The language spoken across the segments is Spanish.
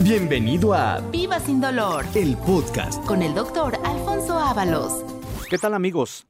Bienvenido a Viva sin dolor el podcast. con el doctor Alfonso Ábalos. ¿Qué tal amigos?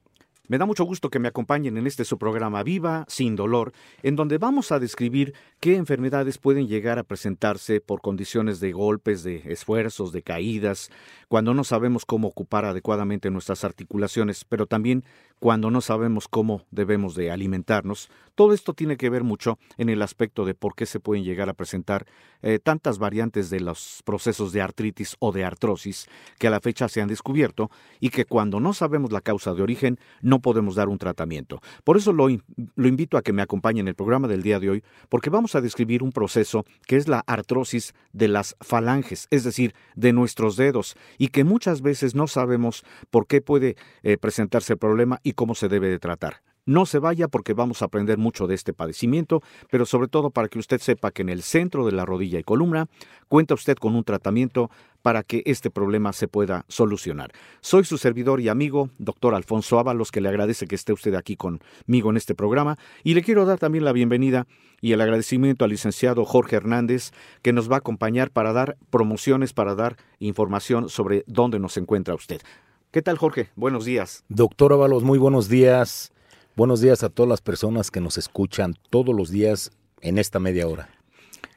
Me da mucho gusto que me acompañen en este su programa Viva sin dolor, en donde vamos a describir qué enfermedades pueden llegar a presentarse por condiciones de golpes, de esfuerzos, de caídas, cuando no sabemos cómo ocupar adecuadamente nuestras articulaciones, pero también cuando no sabemos cómo debemos de alimentarnos. Todo esto tiene que ver mucho en el aspecto de por qué se pueden llegar a presentar eh, tantas variantes de los procesos de artritis o de artrosis que a la fecha se han descubierto y que cuando no sabemos la causa de origen no podemos dar un tratamiento. Por eso lo, in- lo invito a que me acompañe en el programa del día de hoy, porque vamos a describir un proceso que es la artrosis de las falanges, es decir, de nuestros dedos, y que muchas veces no sabemos por qué puede eh, presentarse el problema y cómo se debe de tratar. No se vaya porque vamos a aprender mucho de este padecimiento, pero sobre todo para que usted sepa que en el centro de la rodilla y columna cuenta usted con un tratamiento para que este problema se pueda solucionar. Soy su servidor y amigo, doctor Alfonso Ábalos, que le agradece que esté usted aquí conmigo en este programa y le quiero dar también la bienvenida y el agradecimiento al licenciado Jorge Hernández, que nos va a acompañar para dar promociones, para dar información sobre dónde nos encuentra usted. ¿Qué tal, Jorge? Buenos días. Doctor Ábalos, muy buenos días. Buenos días a todas las personas que nos escuchan todos los días en esta media hora.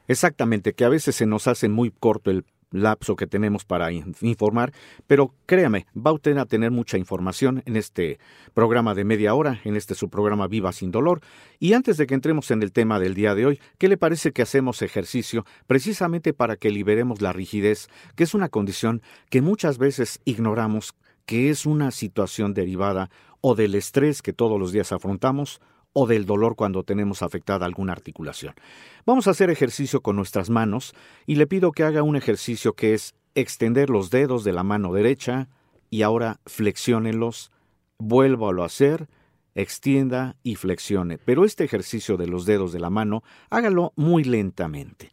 Exactamente, que a veces se nos hace muy corto el lapso que tenemos para in- informar, pero créame, va usted a tener mucha información en este programa de media hora, en este su programa Viva sin dolor. Y antes de que entremos en el tema del día de hoy, ¿qué le parece que hacemos ejercicio precisamente para que liberemos la rigidez, que es una condición que muchas veces ignoramos, que es una situación derivada o del estrés que todos los días afrontamos o del dolor cuando tenemos afectada alguna articulación. Vamos a hacer ejercicio con nuestras manos y le pido que haga un ejercicio que es extender los dedos de la mano derecha y ahora flexiónelos, vuélvalo a hacer, extienda y flexione. Pero este ejercicio de los dedos de la mano, hágalo muy lentamente.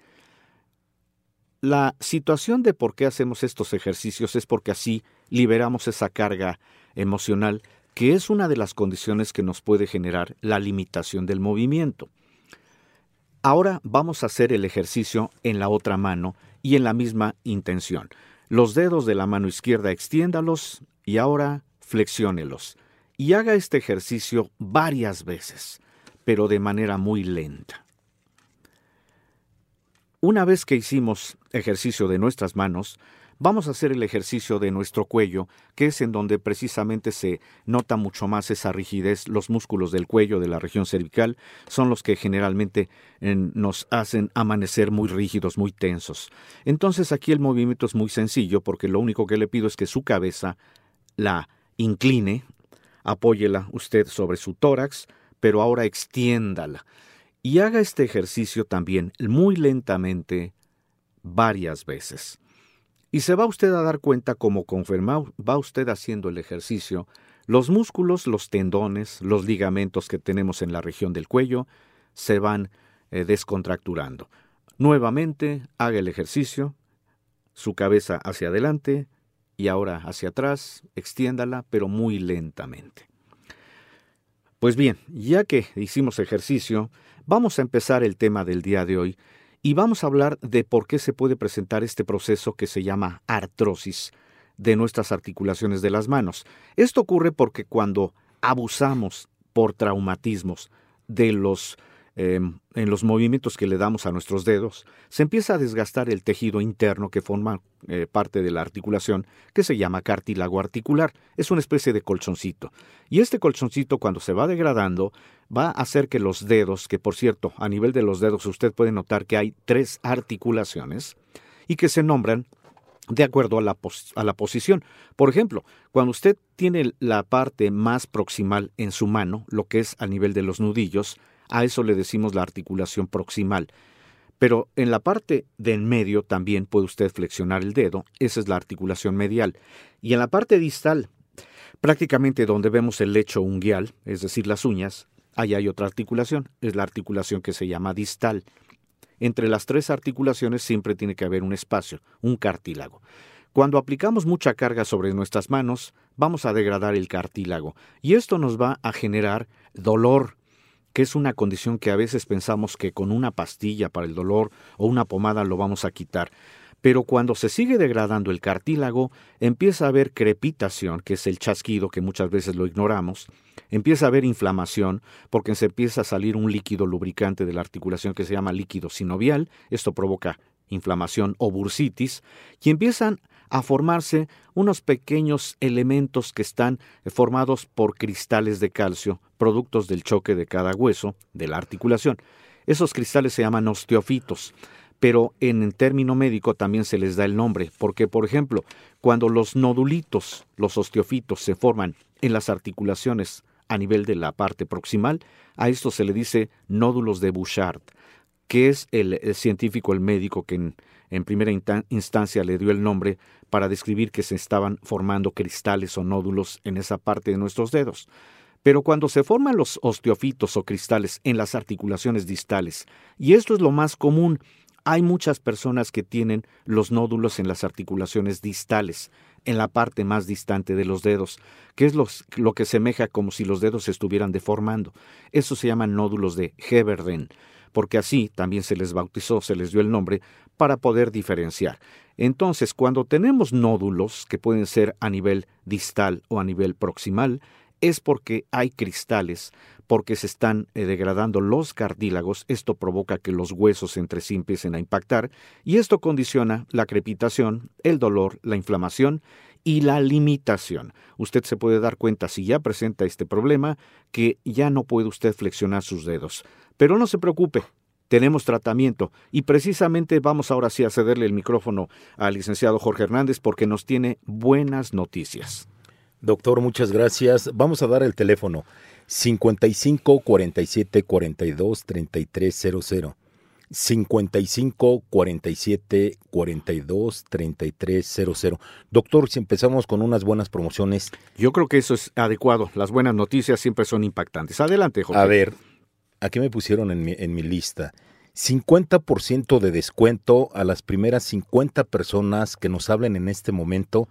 La situación de por qué hacemos estos ejercicios es porque así liberamos esa carga emocional que es una de las condiciones que nos puede generar la limitación del movimiento. Ahora vamos a hacer el ejercicio en la otra mano y en la misma intención. Los dedos de la mano izquierda extiéndalos y ahora flexiónelos. Y haga este ejercicio varias veces, pero de manera muy lenta. Una vez que hicimos ejercicio de nuestras manos, vamos a hacer el ejercicio de nuestro cuello, que es en donde precisamente se nota mucho más esa rigidez. Los músculos del cuello, de la región cervical, son los que generalmente eh, nos hacen amanecer muy rígidos, muy tensos. Entonces aquí el movimiento es muy sencillo porque lo único que le pido es que su cabeza la incline, apóyela usted sobre su tórax, pero ahora extiéndala. Y haga este ejercicio también muy lentamente varias veces. Y se va usted a dar cuenta como conforme va usted haciendo el ejercicio, los músculos, los tendones, los ligamentos que tenemos en la región del cuello se van eh, descontracturando. Nuevamente, haga el ejercicio, su cabeza hacia adelante y ahora hacia atrás, extiéndala, pero muy lentamente. Pues bien, ya que hicimos ejercicio, vamos a empezar el tema del día de hoy y vamos a hablar de por qué se puede presentar este proceso que se llama artrosis de nuestras articulaciones de las manos. Esto ocurre porque cuando abusamos por traumatismos de los eh, en los movimientos que le damos a nuestros dedos, se empieza a desgastar el tejido interno que forma eh, parte de la articulación, que se llama cartílago articular. Es una especie de colchoncito. Y este colchoncito, cuando se va degradando, va a hacer que los dedos, que por cierto, a nivel de los dedos usted puede notar que hay tres articulaciones, y que se nombran de acuerdo a la, a la posición. Por ejemplo, cuando usted tiene la parte más proximal en su mano, lo que es a nivel de los nudillos, a eso le decimos la articulación proximal. Pero en la parte de en medio también puede usted flexionar el dedo, esa es la articulación medial. Y en la parte distal, prácticamente donde vemos el lecho unguial, es decir, las uñas, ahí hay otra articulación, es la articulación que se llama distal. Entre las tres articulaciones siempre tiene que haber un espacio, un cartílago. Cuando aplicamos mucha carga sobre nuestras manos, vamos a degradar el cartílago y esto nos va a generar dolor, que es una condición que a veces pensamos que con una pastilla para el dolor o una pomada lo vamos a quitar. Pero cuando se sigue degradando el cartílago, empieza a haber crepitación, que es el chasquido que muchas veces lo ignoramos, empieza a haber inflamación, porque se empieza a salir un líquido lubricante de la articulación que se llama líquido sinovial, esto provoca inflamación o bursitis, y empiezan a formarse unos pequeños elementos que están formados por cristales de calcio, productos del choque de cada hueso de la articulación. Esos cristales se llaman osteofitos, pero en el término médico también se les da el nombre, porque por ejemplo, cuando los nodulitos, los osteofitos, se forman en las articulaciones a nivel de la parte proximal, a esto se le dice nódulos de Bouchard, que es el, científico, el médico que en primera instancia le dio el nombre para describir que se estaban formando cristales o nódulos en esa parte de nuestros dedos. Pero cuando se forman los osteofitos o cristales en las articulaciones distales, y esto es lo más común, hay muchas personas que tienen los nódulos en las articulaciones distales, en la parte más distante de los dedos, que es lo, que semeja como si los dedos se estuvieran deformando. Eso se llaman nódulos de Heberden, porque así también se les bautizó, se les dio el nombre, para poder diferenciar. Entonces, cuando tenemos nódulos, que pueden ser a nivel distal o a nivel proximal, es porque hay cristales, porque se están eh, degradando los cartílagos, esto provoca que los huesos entre sí empiecen a impactar y esto condiciona la crepitación, el dolor, la inflamación y la limitación. Usted se puede dar cuenta si ya presenta este problema que ya no puede usted flexionar sus dedos. Pero no se preocupe, tenemos tratamiento y precisamente vamos ahora sí a cederle el micrófono al licenciado Jorge Hernández porque nos tiene buenas noticias. Doctor, muchas gracias. Vamos a dar el teléfono 55 47 42 33 00. 55 47 42 33 00. Doctor, si empezamos con unas buenas promociones. Yo creo que eso es adecuado. Las buenas noticias siempre son impactantes. Adelante, Jorge. A ver, aquí me pusieron en mi, en mi lista. 50% de descuento a las primeras 50 personas que nos hablen en este momento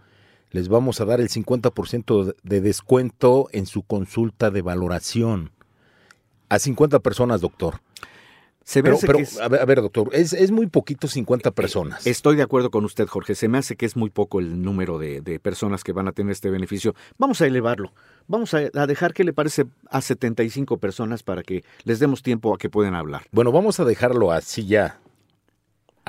les vamos a dar el 50% de descuento en su consulta de valoración. A 50 personas, doctor. Se pero, pero a, ver, doctor, es, muy poquito 50 personas. Estoy de acuerdo con usted, Jorge. Se me hace que es muy poco el número de, personas que van a tener este beneficio. Vamos a elevarlo. Vamos a, a, dejar que le parece a 75 personas para que les demos tiempo a que puedan hablar. Bueno, vamos a dejarlo así ya.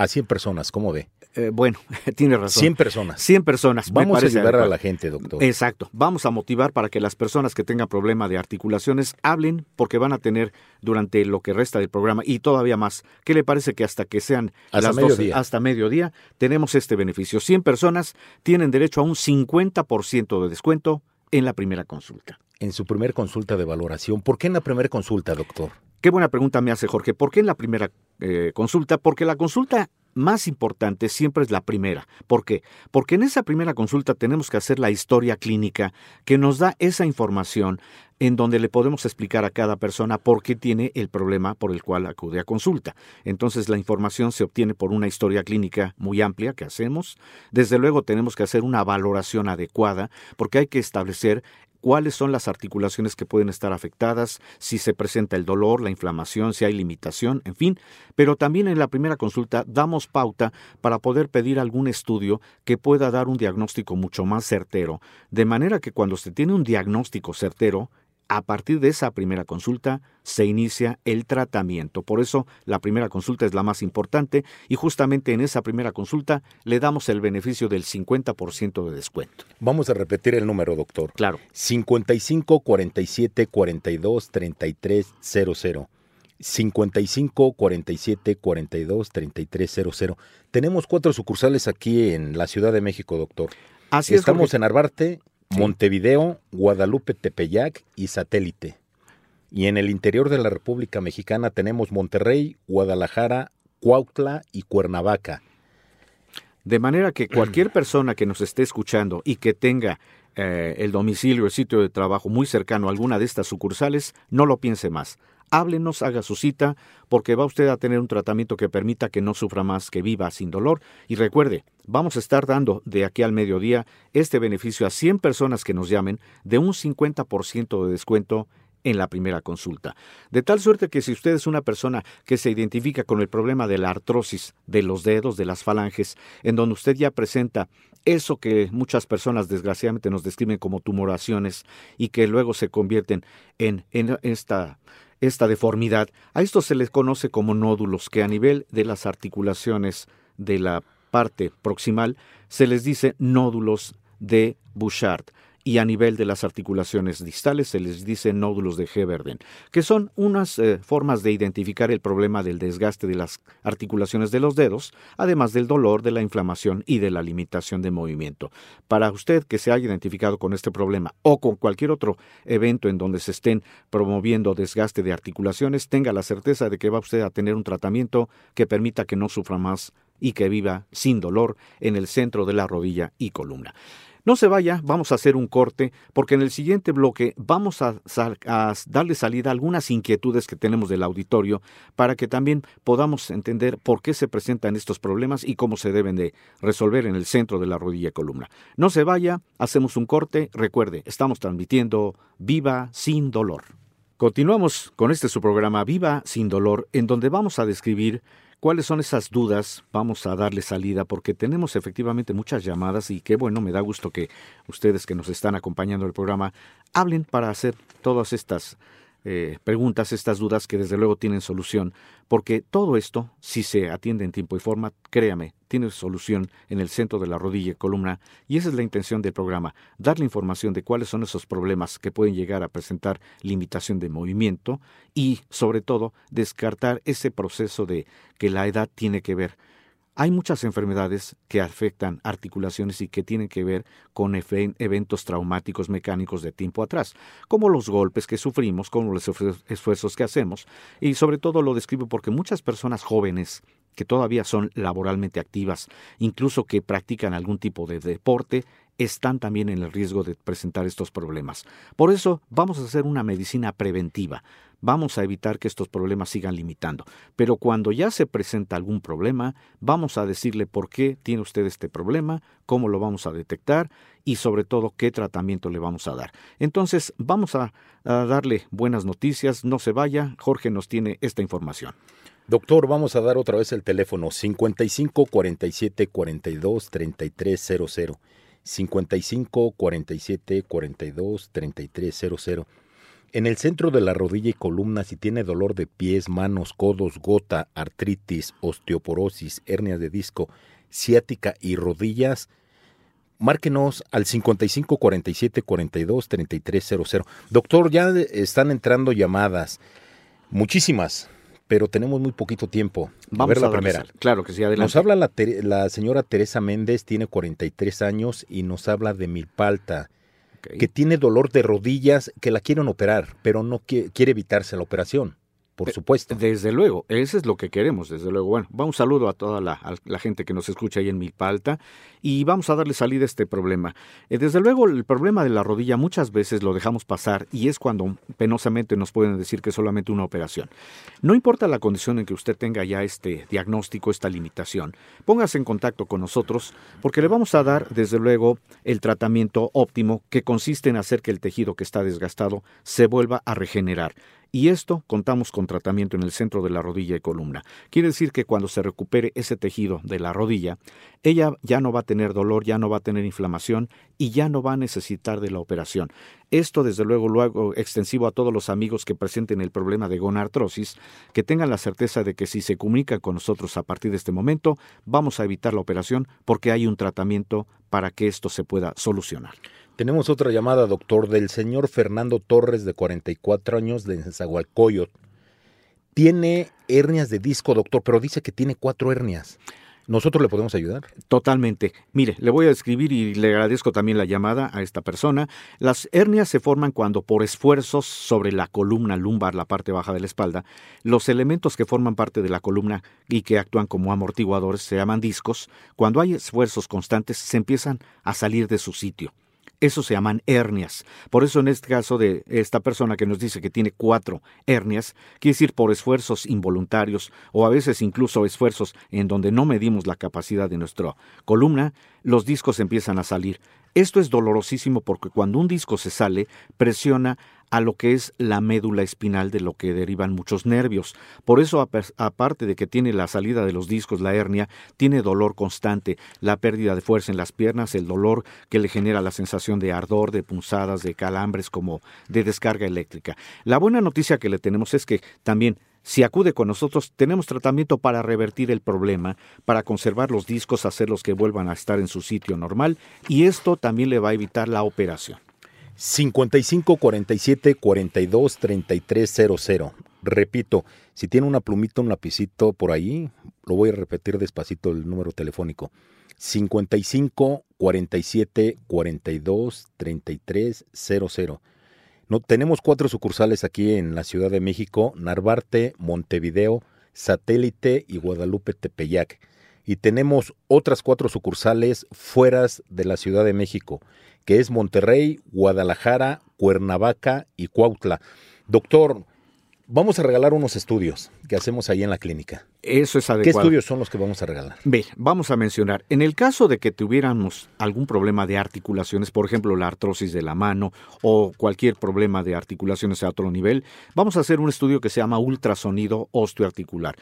A 100 personas, ¿cómo ve? Eh, bueno, tiene razón. 100 personas. 100 personas. Vamos a ayudar a la gente, doctor. Exacto. Vamos a motivar para que las personas que tengan problema de articulaciones hablen porque van a tener durante lo que resta del programa y todavía más. ¿Qué le parece que hasta que sean hasta las mediodía. hasta mediodía tenemos este beneficio? 100 personas tienen derecho a un 50% de descuento en la primera consulta. En su primera consulta de valoración. ¿Por qué en la primera consulta, doctor? Qué buena pregunta me hace Jorge. ¿Por qué en la primera eh, consulta? Porque la consulta más importante siempre es la primera. ¿Por qué? Porque en esa primera consulta tenemos que hacer la historia clínica que nos da esa información en donde le podemos explicar a cada persona por qué tiene el problema por el cual acude a consulta. Entonces la información se obtiene por una historia clínica muy amplia que hacemos. Desde luego tenemos que hacer una valoración adecuada porque hay que establecer cuáles son las articulaciones que pueden estar afectadas, si se presenta el dolor, la inflamación, si hay limitación, en fin. Pero también en la primera consulta damos pauta para poder pedir algún estudio que pueda dar un diagnóstico mucho más certero, de manera que cuando se tiene un diagnóstico certero, a partir de esa primera consulta se inicia el tratamiento. Por eso la primera consulta es la más importante y justamente en esa primera consulta le damos el beneficio del 50% de descuento. Vamos a repetir el número, doctor. Claro. 55 47 42 33 00. 55 47 42 33 00. Tenemos cuatro sucursales aquí en la Ciudad de México, doctor. Así Estamos en Arbarte, Montevideo, Guadalupe, Tepeyac y Satélite. Y en el interior de la República Mexicana tenemos Monterrey, Guadalajara, Cuautla y Cuernavaca. De manera que cualquier persona que nos esté escuchando y que tenga eh, el domicilio, el sitio de trabajo muy cercano a alguna de estas sucursales, no lo piense más háblenos, haga su cita, porque va usted a tener un tratamiento que permita que no sufra más, que viva sin dolor. Y recuerde, vamos a estar dando de aquí al mediodía este beneficio a 100 personas que nos llamen de un 50% de descuento en la primera consulta. De tal suerte que si usted es una persona que se identifica con el problema de la artrosis de los dedos, de las falanges, en donde usted ya presenta eso que muchas personas desgraciadamente nos describen como tumoraciones y que luego se convierten en, esta esta deformidad, a esto se les conoce como nódulos que a nivel de las articulaciones de la parte proximal se les dice nódulos de Bouchard y a nivel de las articulaciones distales se les dice nódulos de Heberden, que son unas eh, formas de identificar el problema del desgaste de las articulaciones de los dedos, además del dolor, de la inflamación y de la limitación de movimiento. Para usted que se haya identificado con este problema o con cualquier otro evento en donde se estén promoviendo desgaste de articulaciones, tenga la certeza de que va usted a tener un tratamiento que permita que no sufra más y que viva sin dolor en el centro de la rodilla y columna. No se vaya, vamos a hacer un corte porque en el siguiente bloque vamos a, darle salida a algunas inquietudes que tenemos del auditorio para que también podamos entender por qué se presentan estos problemas y cómo se deben de resolver en el centro de la rodilla columna. No se vaya, hacemos un corte. Recuerde, estamos transmitiendo Viva sin dolor. Continuamos con este su programa Viva sin dolor en donde vamos a describir ¿Cuáles son esas dudas? Vamos a darle salida porque tenemos efectivamente muchas llamadas y qué bueno, me da gusto que ustedes que nos están acompañando el programa hablen para hacer todas estas eh, preguntas, estas dudas que desde luego tienen solución, porque todo esto, si se atiende en tiempo y forma, créame, tiene solución en el centro de la rodilla y columna, y esa es la intención del programa, darle información de cuáles son esos problemas que pueden llegar a presentar limitación de movimiento y, sobre todo, descartar ese proceso de que la edad tiene que ver hay muchas enfermedades que afectan articulaciones y que tienen que ver con eventos traumáticos mecánicos de tiempo atrás, como los golpes que sufrimos, como los esfuerzos que hacemos, y sobre todo lo describo porque muchas personas jóvenes que todavía son laboralmente activas, incluso que practican algún tipo de deporte, están también en el riesgo de presentar estos problemas. Por eso vamos a hacer una medicina preventiva. Vamos a evitar que estos problemas sigan limitando. Pero cuando ya se presenta algún problema, vamos a decirle por qué tiene usted este problema, cómo lo vamos a detectar y sobre todo qué tratamiento le vamos a dar. Entonces vamos a, darle buenas noticias. No se vaya. Jorge nos tiene esta información. Doctor, vamos a dar otra vez el teléfono 55 47 42 3300. 55 47 42 3300. En el centro de la rodilla y columna, si tiene dolor de pies, manos, codos, gota, artritis, osteoporosis, hernias de disco, ciática y rodillas, márquenos al 55 47 42 3300. Doctor, ya están entrando llamadas, muchísimas pero tenemos muy poquito tiempo. Vamos a ver la primera. Claro que sí, adelante. Nos habla la, la, señora Teresa Méndez, tiene 43 años y nos habla de milpalta, que tiene dolor de rodillas, que la quieren operar, pero no quiere evitarse la operación por supuesto. Desde luego, eso es lo que queremos, desde luego. Bueno, un saludo a toda la, gente que nos escucha ahí en Milpalta y vamos a darle salida a este problema. Eh, desde luego, el problema de la rodilla muchas veces lo dejamos pasar y es cuando penosamente nos pueden decir que es solamente una operación. No importa la condición en que usted tenga ya este diagnóstico, esta limitación, póngase en contacto con nosotros porque le vamos a dar, desde luego, el tratamiento óptimo que consiste en hacer que el tejido que está desgastado se vuelva a regenerar. Y esto contamos con tratamiento en el centro de la rodilla y columna. Quiere decir que cuando se recupere ese tejido de la rodilla, ella ya no va a tener dolor, ya no va a tener inflamación y ya no va a necesitar de la operación. Esto desde luego lo hago extensivo a todos los amigos que presenten el problema de gonartrosis, que tengan la certeza de que si se comunican con nosotros a partir de este momento, vamos a evitar la operación porque hay un tratamiento para que esto se pueda solucionar. Tenemos otra llamada, doctor, del señor Fernando Torres, de 44 años, de Zagualcoyot. Tiene hernias de disco, doctor, pero dice que tiene cuatro hernias. ¿Nosotros le podemos ayudar? Totalmente. Mire, le voy a escribir y le agradezco también la llamada a esta persona. Las hernias se forman cuando por esfuerzos sobre la columna lumbar, la parte baja de la espalda, los elementos que forman parte de la columna y que actúan como amortiguadores se llaman discos. Cuando hay esfuerzos constantes se empiezan a salir de su sitio. Eso se llaman hernias. Por eso en este caso de esta persona que nos dice que tiene cuatro hernias, quiere decir por esfuerzos involuntarios o a veces incluso esfuerzos en donde no medimos la capacidad de nuestra columna, los discos empiezan a salir. Esto es dolorosísimo porque cuando un disco se sale, presiona a lo que es la médula espinal de lo que derivan muchos nervios. Por eso, aparte de que tiene la salida de los discos, la hernia, tiene dolor constante, la pérdida de fuerza en las piernas, el dolor que le genera la sensación de ardor, de punzadas, de calambres, como de descarga eléctrica. La buena noticia que le tenemos es que también si acude con nosotros, tenemos tratamiento para revertir el problema, para conservar los discos, hacerlos que vuelvan a estar en su sitio normal y esto también le va a evitar la operación. 55 47 42 33 00. Repito, si tiene una plumita, un lapicito por ahí, lo voy a repetir despacito el número telefónico. 55 47 42 33 00. No, tenemos cuatro sucursales aquí en la Ciudad de México, Narvarte, Montevideo, Satélite y Guadalupe Tepeyac. Y tenemos otras cuatro sucursales fuera de la Ciudad de México que es Monterrey, Guadalajara, Cuernavaca y Cuautla. Doctor, vamos a regalar unos estudios que hacemos ahí en la clínica. Eso es adecuado. ¿Qué estudios son los que vamos a regalar? Ve, vamos a mencionar, en el caso de que tuviéramos algún problema de articulaciones, por ejemplo la artrosis de la mano o cualquier problema de articulaciones a otro nivel, vamos a hacer un estudio que se llama ultrasonido osteoarticular.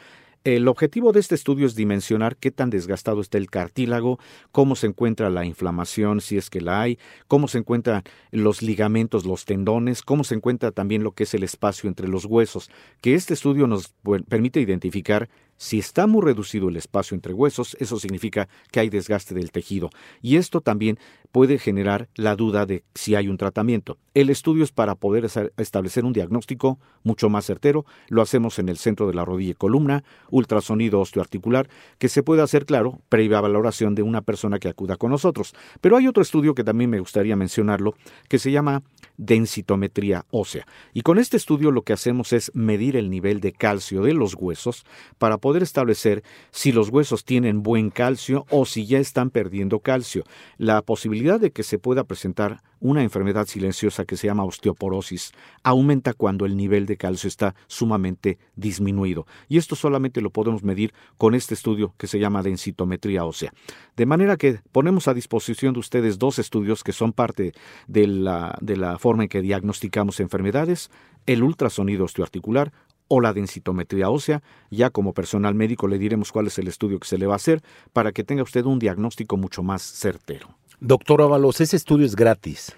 El objetivo de este estudio es dimensionar qué tan desgastado está el cartílago, cómo se encuentra la inflamación, si es que la hay, cómo se encuentran los ligamentos, los tendones, cómo se encuentra también lo que es el espacio entre los huesos, que este estudio nos permite identificar si está muy reducido el espacio entre huesos, eso significa que hay desgaste del tejido. Y esto también puede generar la duda de si hay un tratamiento. El estudio es para poder establecer un diagnóstico mucho más certero. Lo hacemos en el centro de la rodilla y columna, ultrasonido osteoarticular, que se puede hacer, claro, previa valoración de una persona que acuda con nosotros. Pero hay otro estudio que también me gustaría mencionarlo, que se llama densitometría ósea. Y con este estudio lo que hacemos es medir el nivel de calcio de los huesos para poder establecer si los huesos tienen buen calcio o si ya están perdiendo calcio. La posibilidad de que se pueda presentar una enfermedad silenciosa que se llama osteoporosis aumenta cuando el nivel de calcio está sumamente disminuido. Y esto solamente lo podemos medir con este estudio que se llama densitometría ósea. De manera que ponemos a disposición de ustedes dos estudios que son parte de la, de la forma en que diagnosticamos enfermedades, el ultrasonido osteoarticular o la densitometría ósea. Ya como personal médico le diremos cuál es el estudio que se le va a hacer para que tenga usted un diagnóstico mucho más certero. Doctor Ábalos, ese estudio es gratis.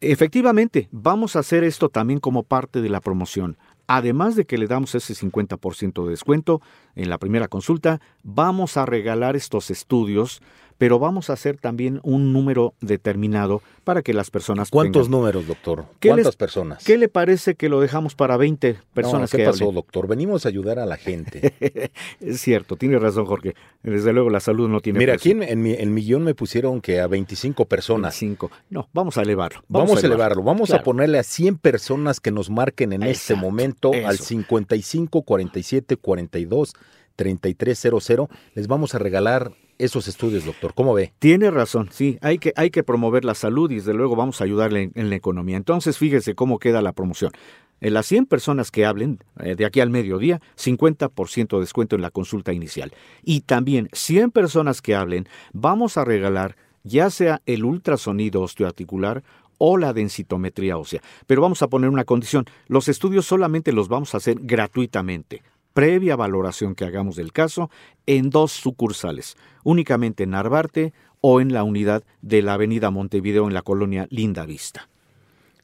Efectivamente, vamos a hacer esto también como parte de la promoción. Además de que le damos ese 50% de descuento en la primera consulta, vamos a regalar estos estudios pero vamos a hacer también un número determinado para que las personas. ¿Cuántos números, doctor? ¿Cuántas personas? ¿Qué le parece que lo dejamos para 20 personas no, ¿qué pasó, doctor? Venimos a ayudar a la gente. es cierto, tiene razón, Jorge. Desde luego la salud no tiene. Mira, aquí en, mi, en millón me pusieron que a 25 personas. 25. No, vamos a elevarlo. Vamos, a elevarlo. Vamos a ponerle a 100 personas que nos marquen en este momento al 55 47 42 3300. Les vamos a regalar esos estudios, doctor. ¿Cómo ve? Tiene razón, sí, hay que, hay que promover la salud y desde luego vamos a ayudarle en, la economía. Entonces, fíjese cómo queda la promoción. En las 100 personas que hablen eh, de aquí al mediodía, 50% de descuento en la consulta inicial. Y también 100 personas que hablen, vamos a regalar ya sea el ultrasonido osteoarticular o la densitometría ósea. Pero vamos a poner una condición, los estudios solamente los vamos a hacer gratuitamente previa valoración que hagamos del caso en dos sucursales, únicamente en Narvarte o en la unidad de la Avenida Montevideo en la colonia Linda Vista.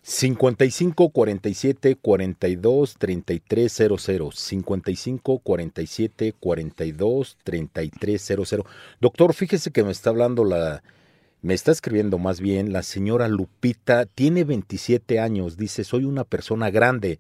55 47 42 33 00 55 47 42 33 00 Doctor, fíjese que me está hablando la me está escribiendo más bien la señora Lupita, tiene 27 años, dice, "Soy una persona grande."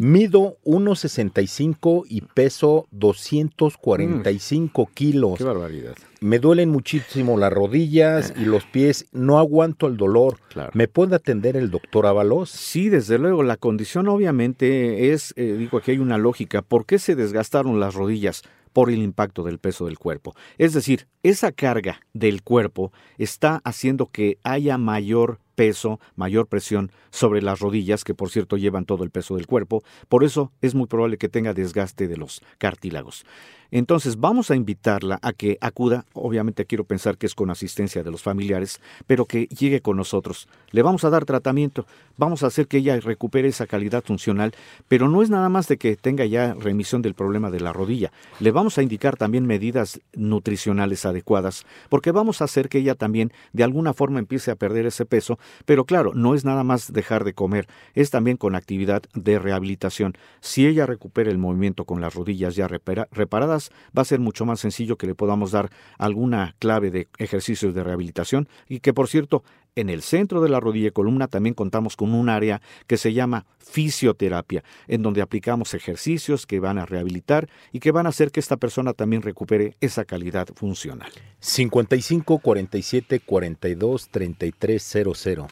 Mido 1,65 y peso 245 mm. kilos. Qué barbaridad. Me duelen muchísimo las rodillas y los pies. No aguanto el dolor. ¿Me puede atender el doctor Ábalos? Sí, desde luego. La condición obviamente es, eh, digo, aquí hay una lógica. ¿Por qué se desgastaron las rodillas? Por el impacto del peso del cuerpo. Es decir, esa carga del cuerpo está haciendo que haya mayor peso, mayor presión sobre las rodillas, que por cierto llevan todo el peso del cuerpo, por eso es muy probable que tenga desgaste de los cartílagos. Entonces vamos a invitarla a que acuda, obviamente quiero pensar que es con asistencia de los familiares, pero que llegue con nosotros. Le vamos a dar tratamiento, vamos a hacer que ella recupere esa calidad funcional, pero no es nada más de que tenga ya remisión del problema de la rodilla. Le vamos a indicar también medidas nutricionales adecuadas, porque vamos a hacer que ella también de alguna forma empiece a perder ese peso, pero claro, no es nada más dejar de comer, es también con actividad de rehabilitación. Si ella recupera el movimiento con las rodillas ya reparadas, va a ser mucho más sencillo que le podamos dar alguna clave de ejercicios de rehabilitación y que por cierto en el centro de la rodilla y columna también contamos con un área que se llama fisioterapia, en donde aplicamos ejercicios que van a rehabilitar y que van a hacer que esta persona también recupere esa calidad funcional. 55 47 42 33 00.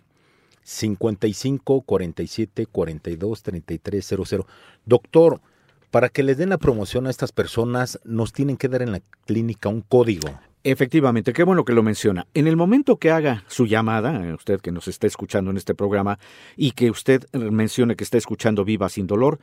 55 47 42 33 00. Doctor, para que les den la promoción a estas personas, nos tienen que dar en la clínica un código. Efectivamente, qué bueno que lo menciona. En el momento que haga su llamada, eh, usted que nos está escuchando en este programa, y que usted mencione que está escuchando Viva sin dolor,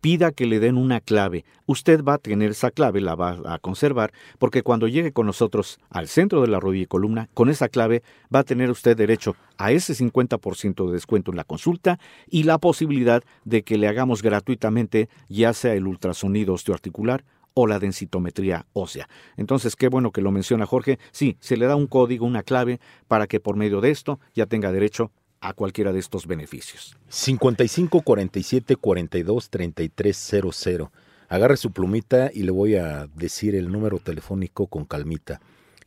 pida que le den una clave. Usted va a tener esa clave, la va a conservar, porque cuando llegue con nosotros al centro de la rodilla y columna, con esa clave va a tener usted derecho a ese 50% de descuento en la consulta y la posibilidad de que le hagamos gratuitamente ya sea el ultrasonido osteoarticular o la densitometría ósea. Entonces, qué bueno que lo menciona Jorge. Sí, se le da un código, una clave, para que por medio de esto ya tenga derecho a cualquiera de estos beneficios. 55 47 42 33 00. Agarre su plumita y le voy a decir el número telefónico con calmita.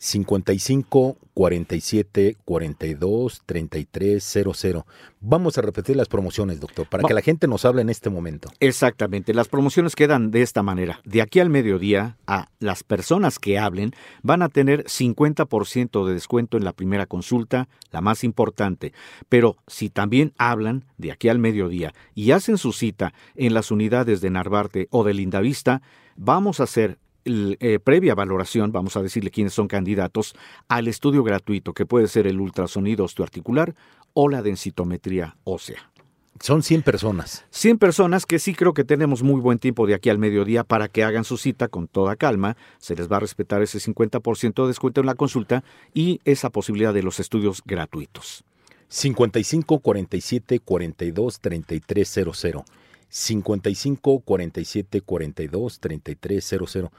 55 47 42 33 00. Vamos a repetir las promociones, doctor, para que la gente nos hable en este momento. Exactamente, las promociones quedan de esta manera. De aquí al mediodía, a las personas que hablen van a tener 50% de descuento en la primera consulta, la más importante. Pero si también hablan de aquí al mediodía y hacen su cita en las unidades de Narvarte o de Lindavista, vamos a hacer eh, previa valoración, vamos a decirle quiénes son candidatos, al estudio gratuito que puede ser el ultrasonido osteoarticular o la densitometría ósea. Son 100 personas. 100 personas que sí creo que tenemos muy buen tiempo de aquí al mediodía para que hagan su cita con toda calma. Se les va a respetar ese 50% de descuento en la consulta y esa posibilidad de los estudios gratuitos. 55 47 42 33 00. 55 47 42 33 00.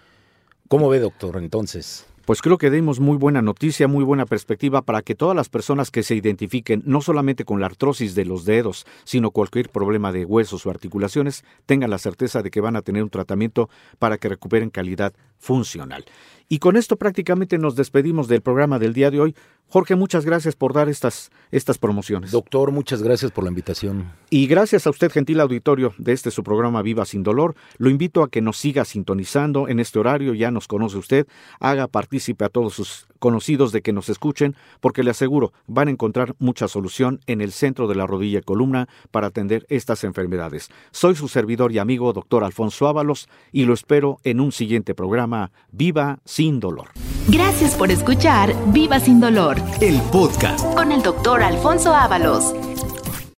¿Cómo ve, doctor, entonces? Pues creo que dimos muy buena noticia, muy buena perspectiva para que todas las personas que se identifiquen no solamente con la artrosis de los dedos, sino cualquier problema de huesos o articulaciones, tengan la certeza de que van a tener un tratamiento para que recuperen calidad funcional. Y con esto prácticamente nos despedimos del programa del día de hoy. Jorge, muchas gracias por dar estas, estas promociones. Doctor, muchas gracias por la invitación. Y gracias a usted, gentil auditorio de este su programa Viva Sin Dolor. Lo invito a que nos siga sintonizando en este horario, ya nos conoce usted. Haga partícipe a todos sus conocidos de que nos escuchen, porque le aseguro, van a encontrar mucha solución en el centro de la rodilla y columna para atender estas enfermedades. Soy su servidor y amigo, doctor Alfonso Ábalos, y lo espero en un siguiente programa Viva Sin Dolor. Gracias por escuchar Viva Sin Dolor, el podcast con el doctor Alfonso Ábalos.